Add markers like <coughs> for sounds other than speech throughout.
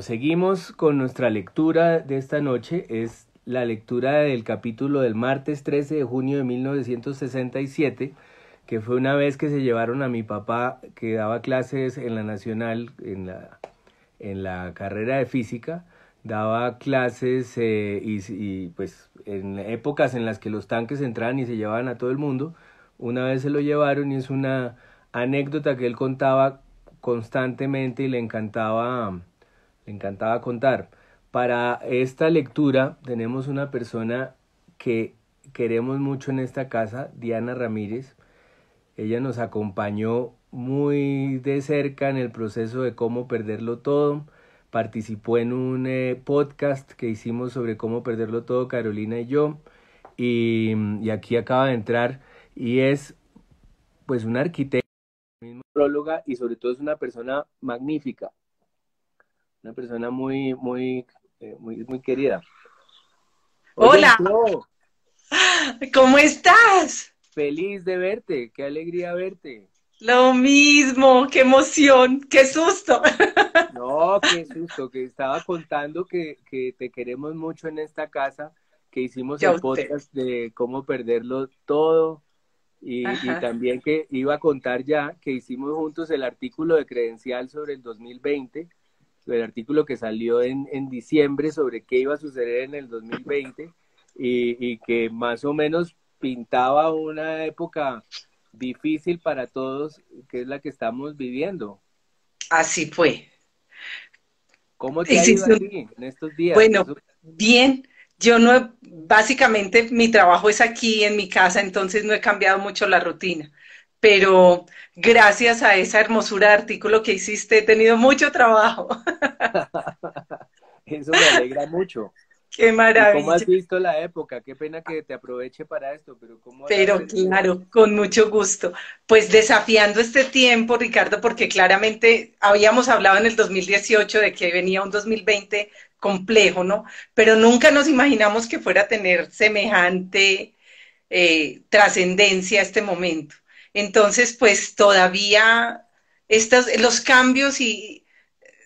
seguimos con nuestra lectura de esta noche. Es la lectura del capítulo del martes 13 de junio de 1967, que fue una vez que se llevaron a mi papá que daba clases en la Nacional, en la, en la carrera de física, daba clases eh, y, y, pues en épocas en las que los tanques entraban y se llevaban a todo el mundo, una vez se lo llevaron y es una anécdota que él contaba constantemente y le encantaba le encantaba contar. Para esta lectura tenemos una persona que queremos mucho en esta casa, Diana Ramírez. Ella nos acompañó muy de cerca en el proceso de cómo perderlo todo. Participó en un eh, podcast que hicimos sobre cómo perderlo todo, Carolina y yo. Y, y aquí acaba de entrar y es pues una arquitecta, próloga y sobre todo es una persona magnífica una persona muy, muy, eh, muy, muy querida. Hola. <gasps> ¿Cómo estás? Feliz de verte, qué alegría verte. Lo mismo, qué emoción, qué susto. <laughs> No, qué susto, que estaba contando que, que te queremos mucho en esta casa, que hicimos el podcast de cómo perderlo todo y, y, también que iba a contar ya que hicimos juntos el artículo de credencial sobre el 2020 el artículo que salió en, en diciembre sobre qué iba a suceder en el 2020 y, y que más o menos pintaba una época difícil para todos, que es la que estamos viviendo. Así fue. ¿Cómo te <laughs> ha ido aquí en estos días? Bueno, bien. Yo no, básicamente mi trabajo es aquí en mi casa, entonces no he cambiado mucho la rutina pero gracias a esa hermosura de artículo que hiciste he tenido mucho trabajo. <laughs> Eso me alegra mucho. Qué maravilla. ¿Cómo has visto la época? Qué pena que te aproveche para esto, pero ¿cómo Pero claro, con mucho gusto. Pues desafiando este tiempo, Ricardo, porque claramente habíamos hablado en el 2018 de que venía un 2020 complejo, ¿no? Pero nunca nos imaginamos que fuera a tener semejante eh, trascendencia este momento. Entonces, pues todavía estos, los cambios y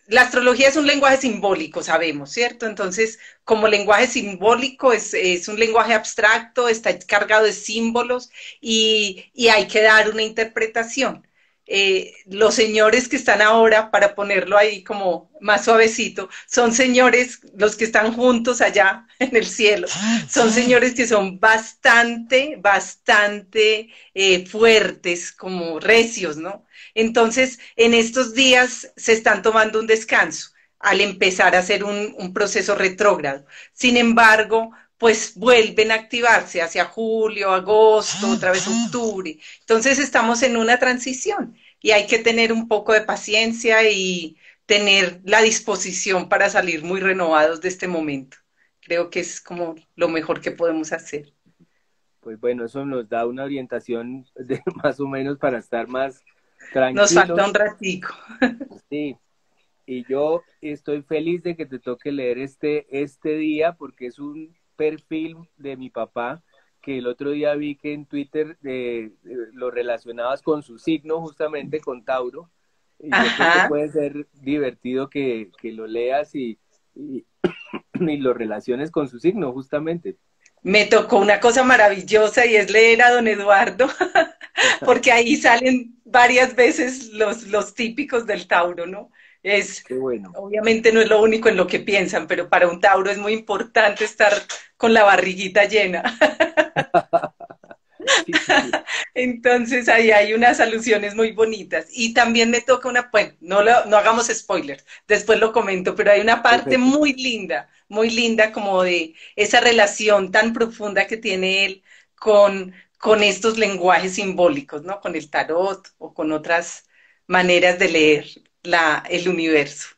la astrología es un lenguaje simbólico, sabemos, ¿cierto? Entonces, como lenguaje simbólico es, es un lenguaje abstracto, está cargado de símbolos y, y hay que dar una interpretación. Eh, los señores que están ahora, para ponerlo ahí como más suavecito, son señores, los que están juntos allá <laughs> en el cielo, son señores que son bastante, bastante eh, fuertes, como recios, ¿no? Entonces, en estos días se están tomando un descanso al empezar a hacer un, un proceso retrógrado. Sin embargo, pues vuelven a activarse hacia julio, agosto, otra vez octubre. Entonces estamos en una transición y hay que tener un poco de paciencia y tener la disposición para salir muy renovados de este momento. Creo que es como lo mejor que podemos hacer. Pues bueno, eso nos da una orientación <laughs> de más o menos para estar más tranquilos. Nos falta un ratico. <laughs> Sí, y yo estoy feliz de que te toque leer este, este día porque es un perfil de mi papá que el otro día vi que en Twitter eh, eh, lo relacionabas con su signo, justamente con Tauro. Y yo creo que puede ser divertido que, que lo leas y, y, <coughs> y, lo relaciones con su signo, justamente. Me tocó una cosa maravillosa y es leer a don Eduardo, <laughs> porque ahí salen varias veces los, los típicos del Tauro, ¿no? Es, bueno. obviamente no es lo único en lo que piensan, pero para un Tauro es muy importante estar con la barriguita llena. <laughs> <laughs> sí, sí. Entonces ahí hay unas alusiones muy bonitas. Y también me toca una, bueno, no, lo, no hagamos spoilers, después lo comento, pero hay una parte Perfecto. muy linda, muy linda como de esa relación tan profunda que tiene él con, con estos lenguajes simbólicos, ¿no? Con el tarot o con otras maneras de leer la, el universo.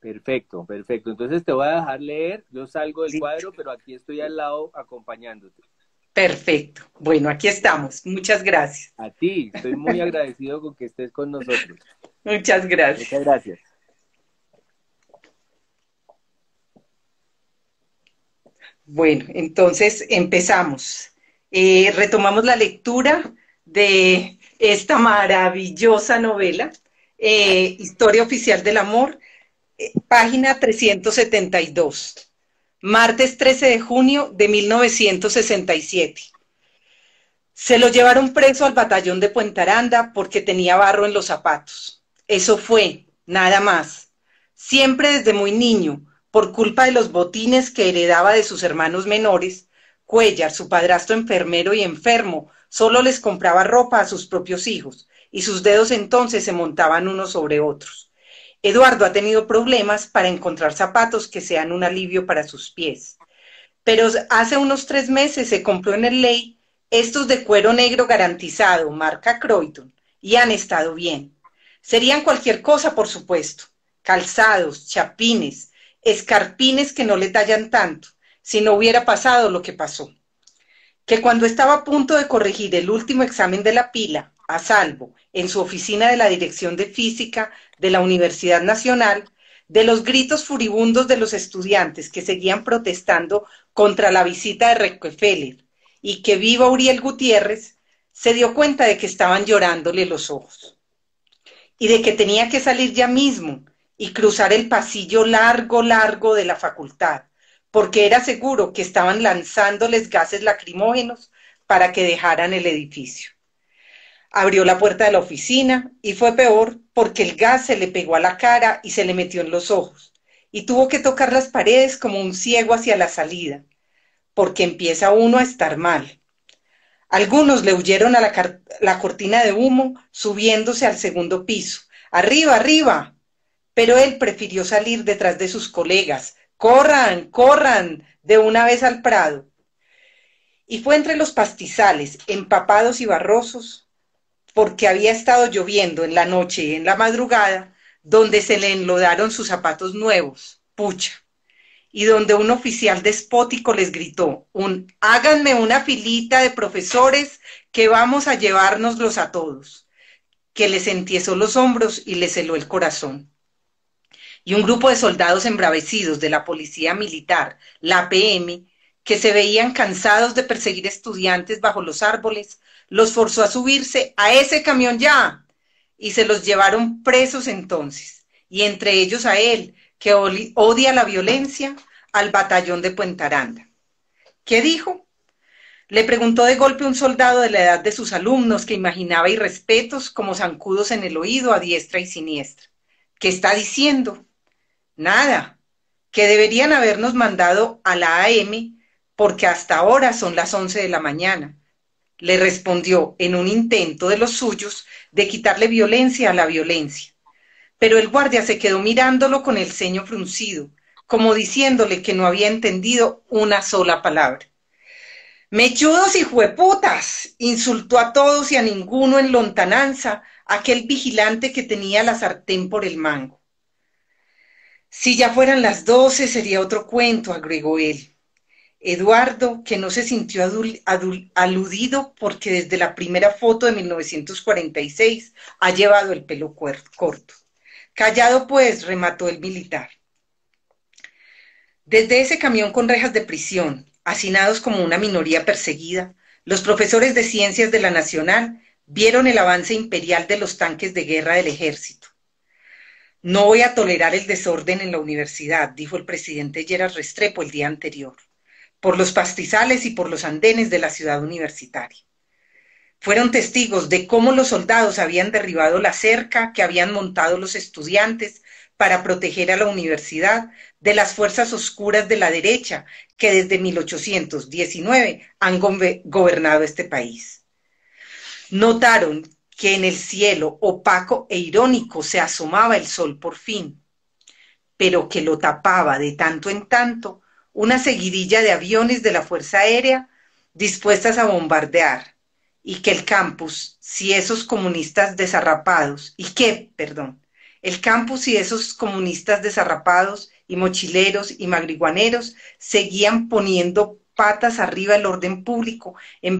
Perfecto, perfecto. Entonces te voy a dejar leer, yo salgo del sí. cuadro, pero aquí estoy al lado acompañándote. Perfecto. Bueno, aquí estamos. Muchas gracias. A ti, estoy muy agradecido con que estés con nosotros. Muchas gracias. Muchas gracias. Bueno, entonces empezamos. Eh, retomamos la lectura de esta maravillosa novela, eh, Historia Oficial del Amor, eh, página 372, martes 13 de junio de 1967. Se lo llevaron preso al batallón de Puentaranda porque tenía barro en los zapatos. Eso fue, nada más. Siempre desde muy niño, por culpa de los botines que heredaba de sus hermanos menores, Cuellar, su padrastro enfermero y enfermo, solo les compraba ropa a sus propios hijos, y sus dedos entonces se montaban unos sobre otros. Eduardo ha tenido problemas para encontrar zapatos que sean un alivio para sus pies. Pero hace unos tres meses se compró en el ley estos de cuero negro garantizado, marca Croyton, y han estado bien. Serían cualquier cosa, por supuesto. Calzados, chapines, escarpines que no le tallan tanto, si no hubiera pasado lo que pasó que cuando estaba a punto de corregir el último examen de la pila, a salvo, en su oficina de la Dirección de Física de la Universidad Nacional, de los gritos furibundos de los estudiantes que seguían protestando contra la visita de Rockefeller y que viva Uriel Gutiérrez, se dio cuenta de que estaban llorándole los ojos y de que tenía que salir ya mismo y cruzar el pasillo largo, largo de la facultad porque era seguro que estaban lanzándoles gases lacrimógenos para que dejaran el edificio. Abrió la puerta de la oficina y fue peor porque el gas se le pegó a la cara y se le metió en los ojos y tuvo que tocar las paredes como un ciego hacia la salida, porque empieza uno a estar mal. Algunos le huyeron a la, la cortina de humo subiéndose al segundo piso. Arriba, arriba. Pero él prefirió salir detrás de sus colegas, corran, corran de una vez al prado. Y fue entre los pastizales, empapados y barrosos, porque había estado lloviendo en la noche y en la madrugada, donde se le enlodaron sus zapatos nuevos, pucha, y donde un oficial despótico les gritó, un háganme una filita de profesores que vamos a llevárnoslos a todos, que les entiesó los hombros y les heló el corazón. Y un grupo de soldados embravecidos de la policía militar, la PM, que se veían cansados de perseguir estudiantes bajo los árboles, los forzó a subirse a ese camión ya y se los llevaron presos entonces, y entre ellos a él, que odia la violencia, al batallón de Puentaranda. ¿Qué dijo? Le preguntó de golpe un soldado de la edad de sus alumnos que imaginaba irrespetos como zancudos en el oído a diestra y siniestra. ¿Qué está diciendo? Nada, que deberían habernos mandado a la AM porque hasta ahora son las 11 de la mañana. Le respondió en un intento de los suyos de quitarle violencia a la violencia. Pero el guardia se quedó mirándolo con el ceño fruncido, como diciéndole que no había entendido una sola palabra. Mechudos y jueputas, insultó a todos y a ninguno en lontananza aquel vigilante que tenía la sartén por el mango. Si ya fueran las doce sería otro cuento, agregó él. Eduardo, que no se sintió aludido porque desde la primera foto de 1946 ha llevado el pelo corto. Callado pues, remató el militar. Desde ese camión con rejas de prisión, hacinados como una minoría perseguida, los profesores de ciencias de la Nacional vieron el avance imperial de los tanques de guerra del ejército no voy a tolerar el desorden en la universidad, dijo el presidente Gerard Restrepo el día anterior, por los pastizales y por los andenes de la ciudad universitaria. Fueron testigos de cómo los soldados habían derribado la cerca que habían montado los estudiantes para proteger a la universidad de las fuerzas oscuras de la derecha que desde 1819 han gobernado este país. Notaron que en el cielo opaco e irónico se asomaba el sol por fin, pero que lo tapaba de tanto en tanto una seguidilla de aviones de la Fuerza Aérea dispuestas a bombardear, y que el campus, si esos comunistas desarrapados, y que, perdón, el campus y esos comunistas desarrapados y mochileros y magriguaneros seguían poniendo patas arriba el orden público en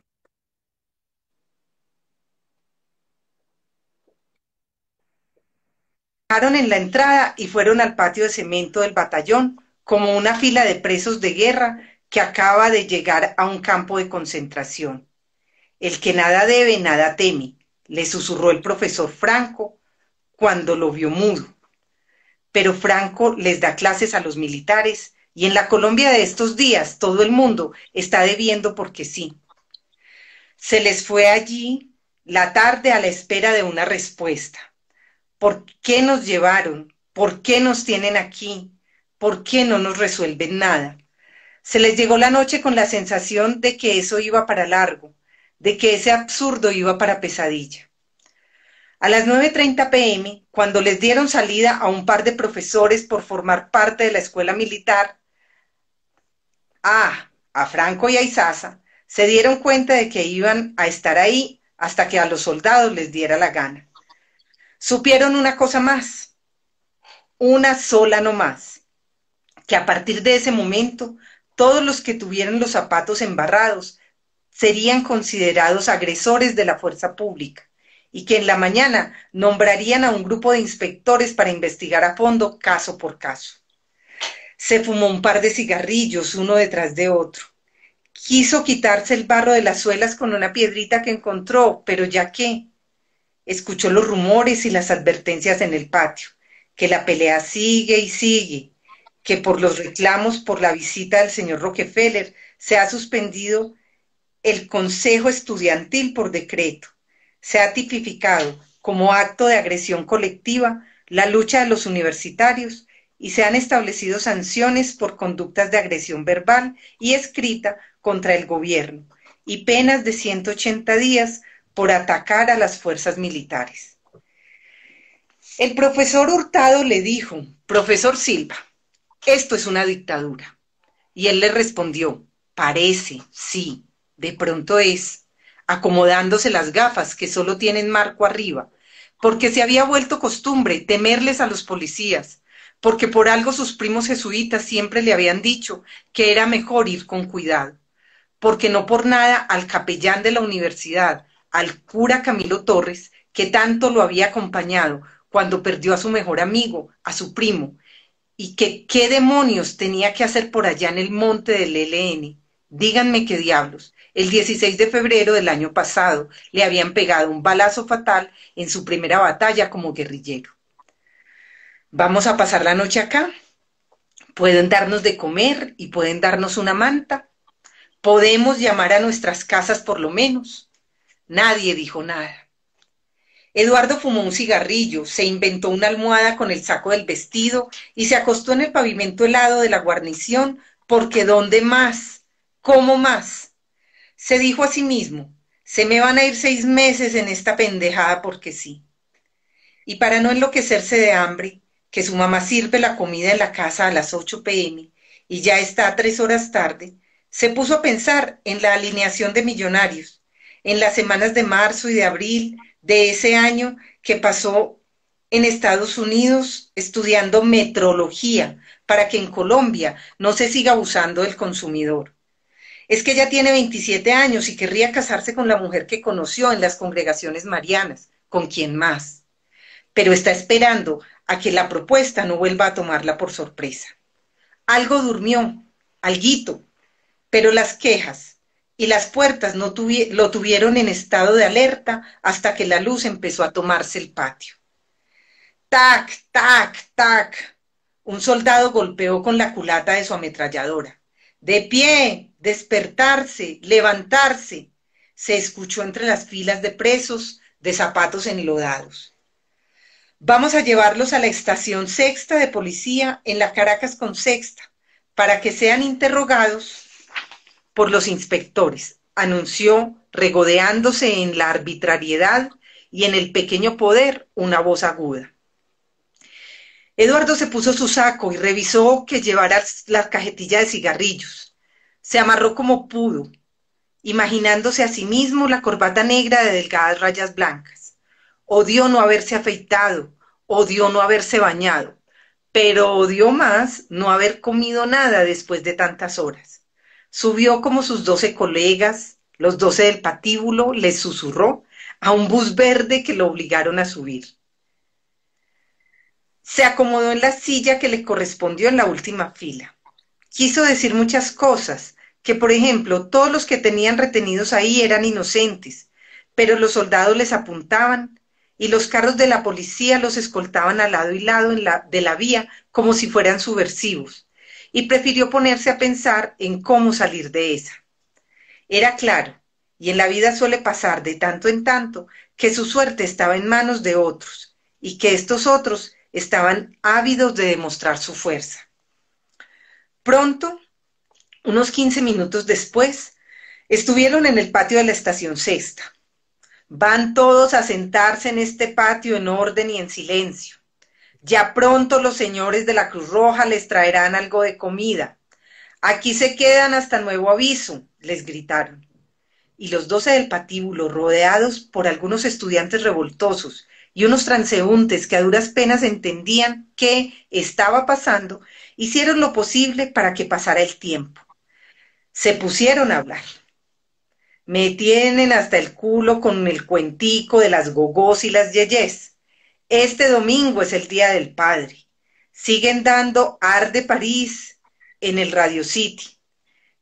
en la entrada y fueron al patio de cemento del batallón, como una fila de presos de guerra que acaba de llegar a un campo de concentración. El que nada debe, nada teme, le susurró el profesor Franco cuando lo vio mudo. pero Franco les da clases a los militares y en la Colombia de estos días todo el mundo está debiendo porque sí. Se les fue allí la tarde a la espera de una respuesta. ¿Por qué nos llevaron? ¿Por qué nos tienen aquí? ¿Por qué no nos resuelven nada? Se les llegó la noche con la sensación de que eso iba para largo, de que ese absurdo iba para pesadilla. A las 9.30 pm, cuando les dieron salida a un par de profesores por formar parte de la escuela militar, a, a Franco y a Isaza, se dieron cuenta de que iban a estar ahí hasta que a los soldados les diera la gana. Supieron una cosa más, una sola no más, que a partir de ese momento todos los que tuvieran los zapatos embarrados serían considerados agresores de la fuerza pública y que en la mañana nombrarían a un grupo de inspectores para investigar a fondo caso por caso. Se fumó un par de cigarrillos uno detrás de otro. Quiso quitarse el barro de las suelas con una piedrita que encontró, pero ya qué. Escuchó los rumores y las advertencias en el patio, que la pelea sigue y sigue, que por los reclamos por la visita del señor Rockefeller se ha suspendido el Consejo Estudiantil por decreto se ha tipificado como acto de agresión colectiva la lucha de los universitarios y se han establecido sanciones por conductas de agresión verbal y escrita contra el gobierno y penas de 180 días por atacar a las fuerzas militares. El profesor Hurtado le dijo, profesor Silva, esto es una dictadura. Y él le respondió, parece, sí, de pronto es, acomodándose las gafas que solo tienen marco arriba, porque se había vuelto costumbre temerles a los policías, porque por algo sus primos jesuitas siempre le habían dicho que era mejor ir con cuidado, porque no por nada al capellán de la universidad, al cura Camilo Torres, que tanto lo había acompañado cuando perdió a su mejor amigo, a su primo, y que qué demonios tenía que hacer por allá en el monte del LN. Díganme qué diablos. El 16 de febrero del año pasado le habían pegado un balazo fatal en su primera batalla como guerrillero. Vamos a pasar la noche acá. Pueden darnos de comer y pueden darnos una manta. Podemos llamar a nuestras casas por lo menos. Nadie dijo nada. Eduardo fumó un cigarrillo, se inventó una almohada con el saco del vestido y se acostó en el pavimento helado de la guarnición porque ¿dónde más? ¿Cómo más? Se dijo a sí mismo, se me van a ir seis meses en esta pendejada porque sí. Y para no enloquecerse de hambre, que su mamá sirve la comida en la casa a las 8 pm y ya está tres horas tarde, se puso a pensar en la alineación de millonarios, en las semanas de marzo y de abril de ese año que pasó en Estados Unidos estudiando metrología para que en Colombia no se siga abusando del consumidor es que ella tiene 27 años y querría casarse con la mujer que conoció en las congregaciones marianas, con quien más. Pero está esperando a que la propuesta no vuelva a tomarla por sorpresa. Algo durmió, alguito, pero las quejas y las puertas no lo tuvieron en estado de alerta hasta que la luz empezó a tomarse el patio. Tac, tac, tac. Un soldado golpeó con la culata de su ametralladora. De pie, despertarse, levantarse, se escuchó entre las filas de presos de zapatos enlodados. Vamos a llevarlos a la estación sexta de policía en la Caracas con sexta para que sean interrogados por los inspectores, anunció regodeándose en la arbitrariedad y en el pequeño poder una voz aguda. Eduardo se puso su saco y revisó que llevara la cajetilla de cigarrillos se amarró como pudo, imaginándose a sí mismo la corbata negra de delgadas rayas blancas. Odió no haberse afeitado, odió no haberse bañado, pero odió más no haber comido nada después de tantas horas. Subió como sus doce colegas, los doce del patíbulo, les susurró a un bus verde que lo obligaron a subir. Se acomodó en la silla que le correspondió en la última fila quiso decir muchas cosas, que por ejemplo todos los que tenían retenidos ahí eran inocentes, pero los soldados les apuntaban y los carros de la policía los escoltaban al lado y lado de la vía como si fueran subversivos, y prefirió ponerse a pensar en cómo salir de esa. Era claro, y en la vida suele pasar de tanto en tanto, que su suerte estaba en manos de otros, y que estos otros estaban ávidos de demostrar su fuerza. Pronto, unos 15 minutos después, estuvieron en el patio de la estación sexta. Van todos a sentarse en este patio en orden y en silencio. Ya pronto los señores de la Cruz Roja les traerán algo de comida. Aquí se quedan hasta nuevo aviso, les gritaron. Y los doce del patíbulo, rodeados por algunos estudiantes revoltosos y unos transeúntes que a duras penas entendían qué estaba pasando, hicieron lo posible para que pasara el tiempo. Se pusieron a hablar. Me tienen hasta el culo con el cuentico de las gogós y las yeyes. Este domingo es el Día del Padre. Siguen dando Arde París en el Radio City.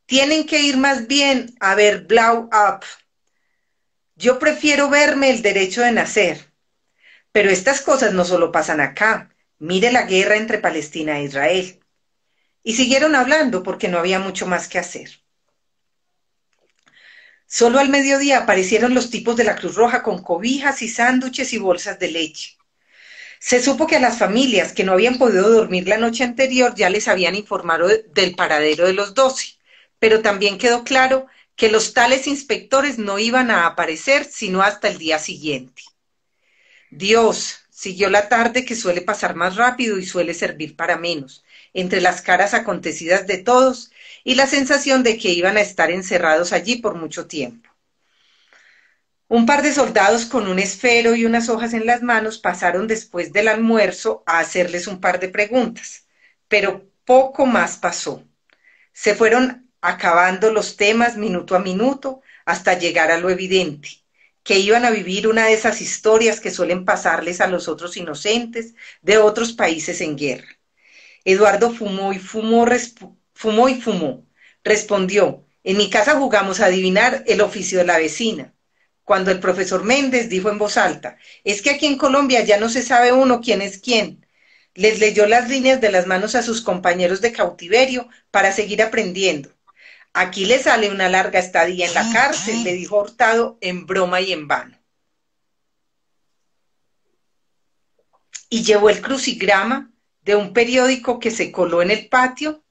Tienen que ir más bien a ver Blow Up. Yo prefiero verme el derecho de nacer. Pero estas cosas no solo pasan acá. Mire la guerra entre Palestina e Israel. Y siguieron hablando porque no había mucho más que hacer. Solo al mediodía aparecieron los tipos de la Cruz Roja con cobijas y sándwiches y bolsas de leche. Se supo que a las familias que no habían podido dormir la noche anterior ya les habían informado del paradero de los doce, pero también quedó claro que los tales inspectores no iban a aparecer sino hasta el día siguiente. Dios, siguió la tarde que suele pasar más rápido y suele servir para menos, entre las caras acontecidas de todos y la sensación de que iban a estar encerrados allí por mucho tiempo. Un par de soldados con un esfero y unas hojas en las manos pasaron después del almuerzo a hacerles un par de preguntas, pero poco más pasó. Se fueron acabando los temas minuto a minuto hasta llegar a lo evidente, que iban a vivir una de esas historias que suelen pasarles a los otros inocentes de otros países en guerra. Eduardo fumó y fumó, fumó y fumó. Respondió, en mi casa jugamos a adivinar el oficio de la vecina. Cuando el profesor Méndez dijo en voz alta, es que aquí en Colombia ya no se sabe uno quién es quién. Les leyó las líneas de las manos a sus compañeros de cautiverio para seguir aprendiendo. Aquí le sale una larga estadía en la cárcel, le dijo Hurtado en broma y en vano. Y llevó el crucigrama de un periódico que se coló en el patio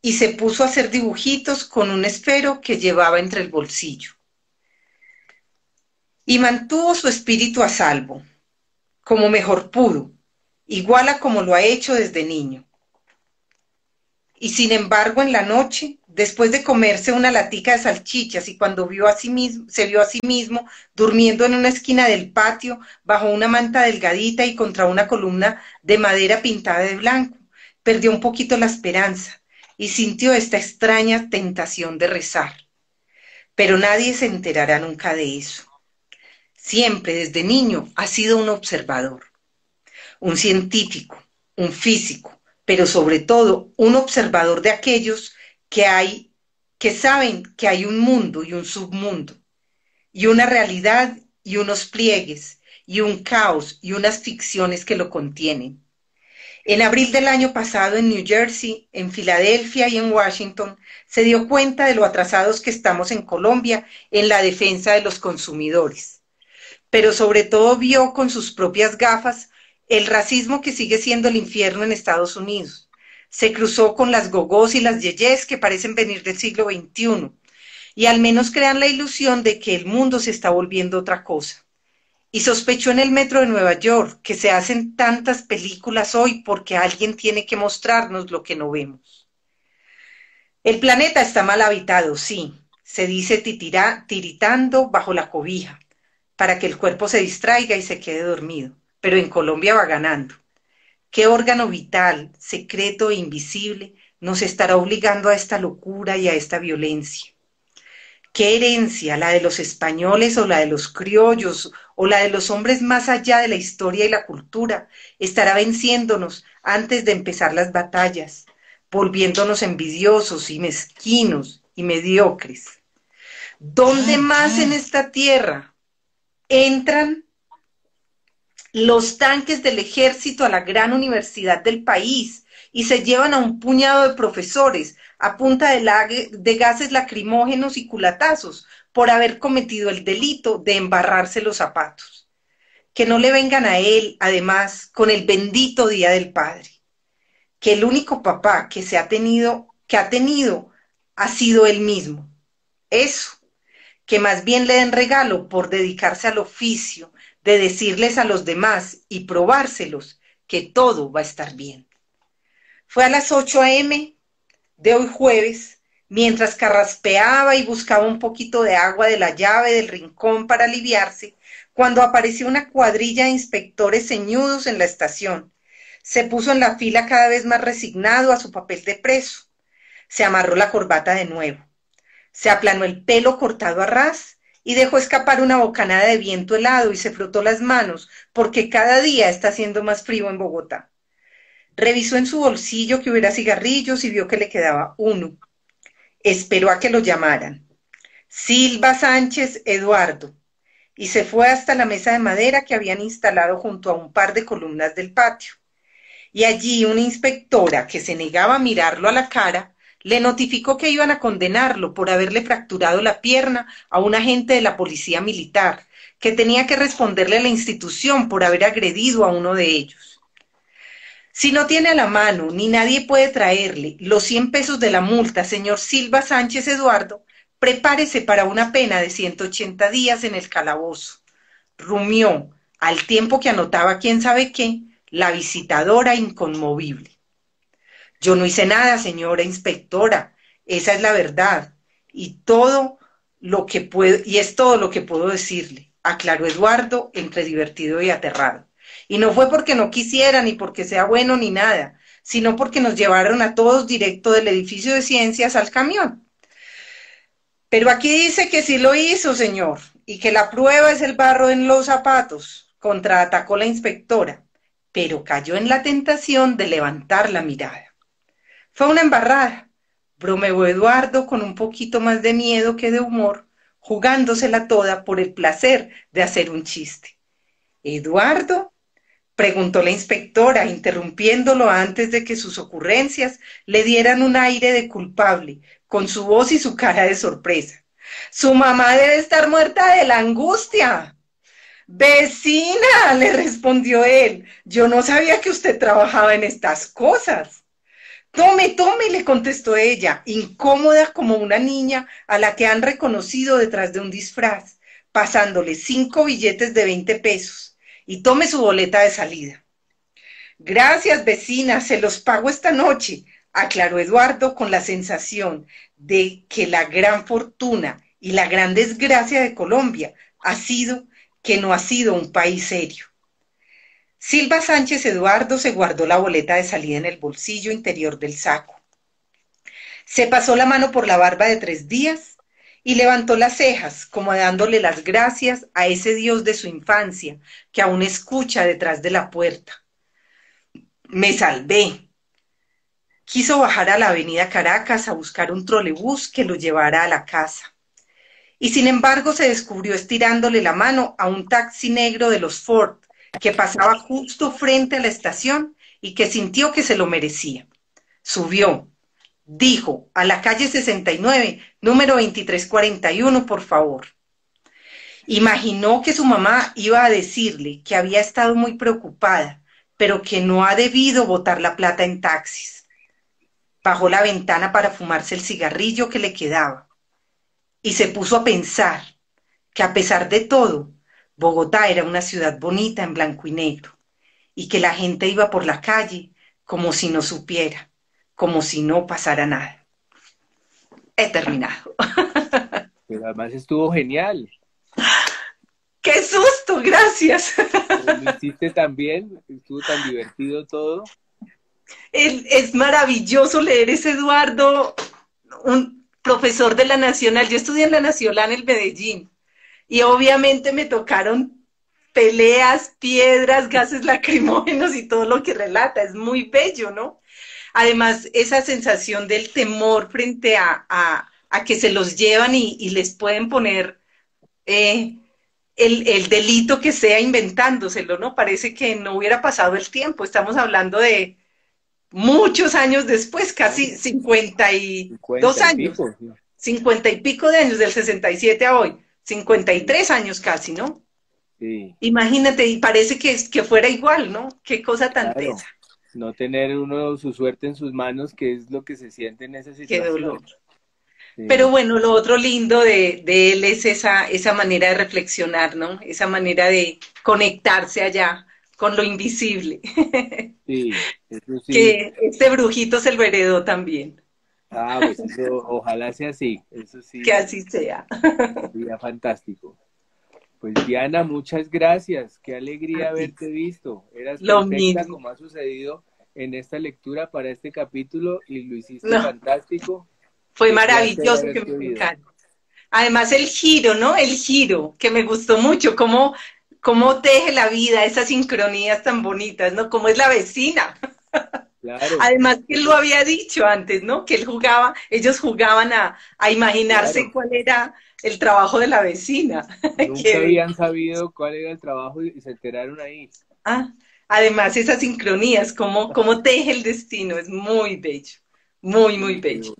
y se puso a hacer dibujitos con un esfero que llevaba entre el bolsillo. Y mantuvo su espíritu a salvo, como mejor pudo, igual a como lo ha hecho desde niño. Y sin embargo, en la noche, después de comerse una latica de salchichas y cuando vio a sí mismo, se vio a sí mismo durmiendo en una esquina del patio, bajo una manta delgadita y contra una columna de madera pintada de blanco, perdió un poquito la esperanza y sintió esta extraña tentación de rezar. Pero nadie se enterará nunca de eso. Siempre, desde niño, ha sido un observador, un científico, un físico, pero sobre todo un observador de aquellos que hay, que saben que hay un mundo y un submundo, y una realidad y unos pliegues, y un caos y unas ficciones que lo contienen. En abril del año pasado en New Jersey, en Filadelfia y en Washington, se dio cuenta de lo atrasados que estamos en Colombia en la defensa de los consumidores. Pero sobre todo vio con sus propias gafas el racismo que sigue siendo el infierno en Estados Unidos. Se cruzó con las gogós y las yeyes que parecen venir del siglo XXI y al menos crean la ilusión de que el mundo se está volviendo otra cosa. Y sospechó en el metro de Nueva York que se hacen tantas películas hoy porque alguien tiene que mostrarnos lo que no vemos. El planeta está mal habitado, sí, se dice tiritando bajo la cobija, para que el cuerpo se distraiga y se quede dormido pero en Colombia va ganando. ¿Qué órgano vital, secreto e invisible nos estará obligando a esta locura y a esta violencia? ¿Qué herencia, la de los españoles o la de los criollos o la de los hombres más allá de la historia y la cultura, estará venciéndonos antes de empezar las batallas, volviéndonos envidiosos y mezquinos y mediocres? ¿Dónde más en esta tierra entran los tanques del ejército a la gran universidad del país y se llevan a un puñado de profesores a punta de, gases lacrimógenos y culatazos por haber cometido el delito de embarrarse los zapatos. Que no le vengan a él, además, con el bendito Día del Padre. Que el único papá que se ha tenido, que ha tenido, ha sido él mismo. Eso. Que más bien le den regalo por dedicarse al oficio, de decirles a los demás y probárselos que todo va a estar bien. Fue a las 8 a.m. de hoy jueves, mientras carraspeaba y buscaba un poquito de agua de la llave del rincón para aliviarse, cuando apareció una cuadrilla de inspectores ceñudos en la estación. Se puso en la fila cada vez más resignado a su papel de preso. Se amarró la corbata de nuevo. Se aplanó el pelo cortado a ras y dejó escapar una bocanada de viento helado y se frotó las manos, porque cada día está haciendo más frío en Bogotá. Revisó en su bolsillo que hubiera cigarrillos y vio que le quedaba uno. Esperó a que lo llamaran. Silva Sánchez Eduardo. Y se fue hasta la mesa de madera que habían instalado junto a un par de columnas del patio. Y allí una inspectora que se negaba a mirarlo a la cara le notificó que iban a condenarlo por haberle fracturado la pierna a un agente de la policía militar, que tenía que responderle a la institución por haber agredido a uno de ellos. Si no tiene a la mano, ni nadie puede traerle los 100 pesos de la multa, señor Silva Sánchez Eduardo, prepárese para una pena de 180 días en el calabozo. Rumió, al tiempo que anotaba quién sabe qué, la visitadora inconmovible. Yo no hice nada, señora inspectora, esa es la verdad. Y todo lo que puedo, y es todo lo que puedo decirle, aclaró Eduardo entre divertido y aterrado. Y no fue porque no quisiera, ni porque sea bueno, ni nada, sino porque nos llevaron a todos directo del edificio de ciencias al camión. Pero aquí dice que sí lo hizo, señor, y que la prueba es el barro en los zapatos, contraatacó la inspectora, pero cayó en la tentación de levantar la mirada. Fue una embarrada, bromeó Eduardo con un poquito más de miedo que de humor, jugándosela toda por el placer de hacer un chiste. ¿Eduardo? preguntó la inspectora, interrumpiéndolo antes de que sus ocurrencias le dieran un aire de culpable, con su voz y su cara de sorpresa. Su mamá debe estar muerta de la angustia. Vecina, le respondió él, yo no sabía que usted trabajaba en estas cosas. Tome, tome, le contestó ella, incómoda como una niña a la que han reconocido detrás de un disfraz, pasándole cinco billetes de 20 pesos. Y tome su boleta de salida. Gracias, vecina, se los pago esta noche, aclaró Eduardo con la sensación de que la gran fortuna y la gran desgracia de Colombia ha sido que no ha sido un país serio. Silva Sánchez Eduardo se guardó la boleta de salida en el bolsillo interior del saco. Se pasó la mano por la barba de tres días y levantó las cejas, como dándole las gracias a ese Dios de su infancia que aún escucha detrás de la puerta. Me salvé. Quiso bajar a la avenida Caracas a buscar un trolebús que lo llevara a la casa. Y sin embargo se descubrió estirándole la mano a un taxi negro de los Ford que pasaba justo frente a la estación y que sintió que se lo merecía. Subió, dijo, a la calle 69, número 2341, por favor. Imaginó que su mamá iba a decirle que había estado muy preocupada, pero que no ha debido botar la plata en taxis. Bajó la ventana para fumarse el cigarrillo que le quedaba y se puso a pensar que a pesar de todo, Bogotá era una ciudad bonita en blanco y negro y que la gente iba por la calle como si no supiera, como si no pasara nada. He terminado. <laughs> Pero además estuvo genial. ¡Qué susto! Gracias. Lo hiciste también, estuvo tan divertido todo. es maravilloso leer ese Eduardo, un profesor de la Nacional. Yo estudié en la Nacional en el Medellín y obviamente me tocaron peleas, piedras, gases <laughs> lacrimógenos y todo lo que relata. Es muy bello, ¿no? Además, esa sensación del temor frente a, a, que se los llevan y, les pueden poner eh, el, el, delito que sea inventándoselo, ¿no? Parece que no hubiera pasado el tiempo. Estamos hablando de muchos años después, casi 52 años. 50 y pico de años, del 67 a hoy. 53 años casi, ¿no? Sí. Imagínate, y parece que, que fuera igual, ¿no? Qué cosa tan claro. No tener uno su suerte en sus manos, que es lo que se siente en esa situación. Qué dolor. Pero bueno, lo otro lindo de, de, él es esa, esa manera de reflexionar, ¿no? Esa manera de conectarse allá con lo invisible. Sí, <laughs> eso sí. Que este brujito se lo heredó también. Ah, pues eso, ojalá sea así, eso sí. Que así sea. Sería fantástico. Pues Diana, muchas gracias, qué alegría haberte visto. Eras lo perfecta como ha sucedido en esta lectura para este capítulo y lo hiciste fantástico. Fue maravilloso que me encantó. Además el giro, ¿no? El giro, que me gustó mucho, cómo, cómo teje la vida, esas sincronías tan bonitas, ¿no? Como es la vecina. Claro. Además que él lo había dicho antes, ¿no? Que él jugaba, ellos jugaban a, a imaginarse cuál era el trabajo de la vecina. <laughs> Nunca habían sabido cuál era el trabajo y se enteraron ahí. Ah, además esas sincronías, cómo, cómo teje el destino, es muy bello, muy, muy bello.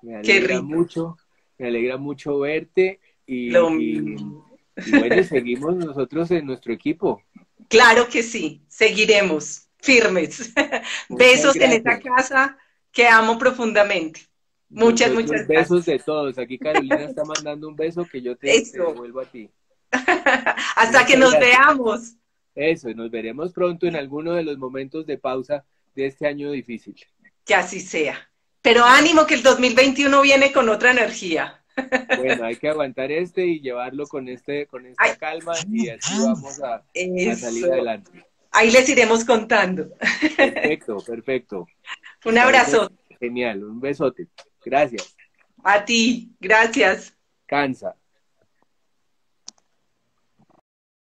Me alegra mucho, me alegra mucho verte y, bueno, <laughs> seguimos nosotros en nuestro equipo. Claro que sí, seguiremos firmes. <laughs> Besos en esta casa que amo profundamente. Muchas, muchas gracias. Besos de todos. Aquí Carolina está mandando un beso que yo te, devuelvo a ti. <laughs> Hasta que nos veamos. Eso, nos veremos pronto en alguno de los momentos de pausa de este año difícil. Que así sea. Pero ánimo que el 2021 viene con otra energía. <laughs> Bueno, hay que aguantar este y llevarlo con este, con esta calma y así vamos a, salir adelante. Ahí les iremos contando. Perfecto, <laughs> perfecto. Un abrazo. Genial, un besote. Gracias. A ti, gracias. Cansa.